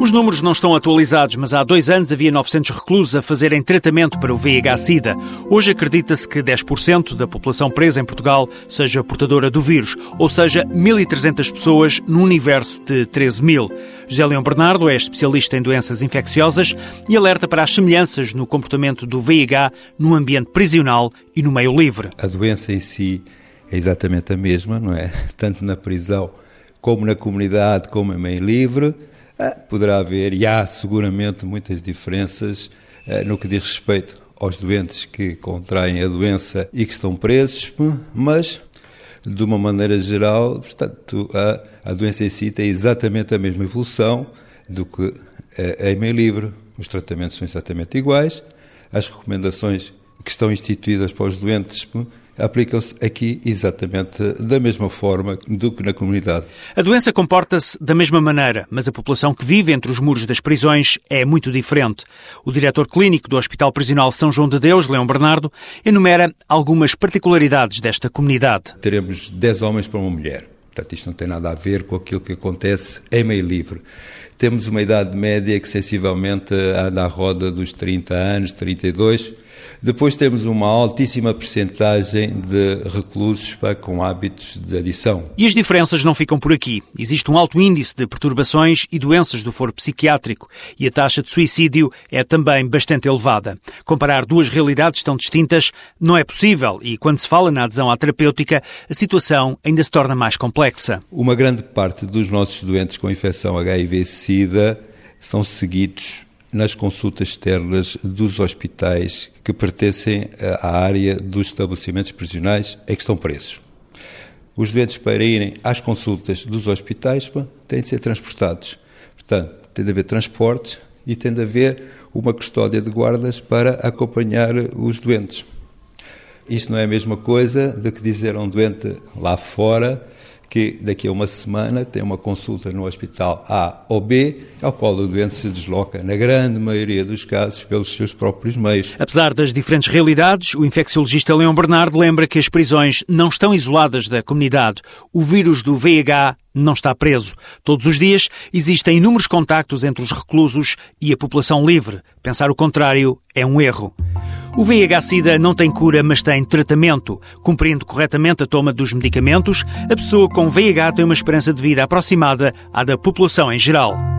Os números não estão atualizados, mas há dois anos havia 900 reclusos a fazerem tratamento para o VIH-Sida. Hoje acredita-se que 10% da população presa em Portugal seja portadora do vírus, ou seja, 1.300 pessoas no universo de 13 mil. José Leão Bernardo é especialista em doenças infecciosas e alerta para as semelhanças no comportamento do VIH no ambiente prisional e no meio livre. A doença em si é exatamente a mesma, não é? Tanto na prisão como na comunidade, como em meio livre poderá haver, e há seguramente muitas diferenças ah, no que diz respeito aos doentes que contraem a doença e que estão presos, mas de uma maneira geral, portanto, a, a doença em si tem exatamente a mesma evolução do que é, em meio livre. Os tratamentos são exatamente iguais, as recomendações que estão instituídas para os doentes aplicam-se aqui exatamente da mesma forma do que na comunidade. A doença comporta-se da mesma maneira, mas a população que vive entre os muros das prisões é muito diferente. O diretor clínico do Hospital Prisional São João de Deus, Leão Bernardo, enumera algumas particularidades desta comunidade. Teremos 10 homens para uma mulher. Portanto, isto não tem nada a ver com aquilo que acontece em meio livre. Temos uma idade média que sensivelmente anda à roda dos 30 anos, 32 depois temos uma altíssima percentagem de reclusos pá, com hábitos de adição. E as diferenças não ficam por aqui. Existe um alto índice de perturbações e doenças do foro psiquiátrico e a taxa de suicídio é também bastante elevada. Comparar duas realidades tão distintas não é possível e, quando se fala na adesão à terapêutica, a situação ainda se torna mais complexa. Uma grande parte dos nossos doentes com infecção HIV-Sida são seguidos nas consultas externas dos hospitais que pertencem à área dos estabelecimentos prisionais em que estão presos. Os doentes, para irem às consultas dos hospitais, têm de ser transportados. Portanto, tem de haver transportes e tem de haver uma custódia de guardas para acompanhar os doentes. Isto não é a mesma coisa do que dizer a um doente lá fora que daqui a uma semana tem uma consulta no hospital A ou B, ao qual o doente se desloca, na grande maioria dos casos, pelos seus próprios meios. Apesar das diferentes realidades, o infecciologista Leão Bernardo lembra que as prisões não estão isoladas da comunidade. O vírus do VIH não está preso. Todos os dias existem inúmeros contactos entre os reclusos e a população livre. Pensar o contrário é um erro. O VIH-Sida não tem cura, mas tem tratamento. Cumprindo corretamente a toma dos medicamentos, a pessoa com VIH tem uma esperança de vida aproximada à da população em geral.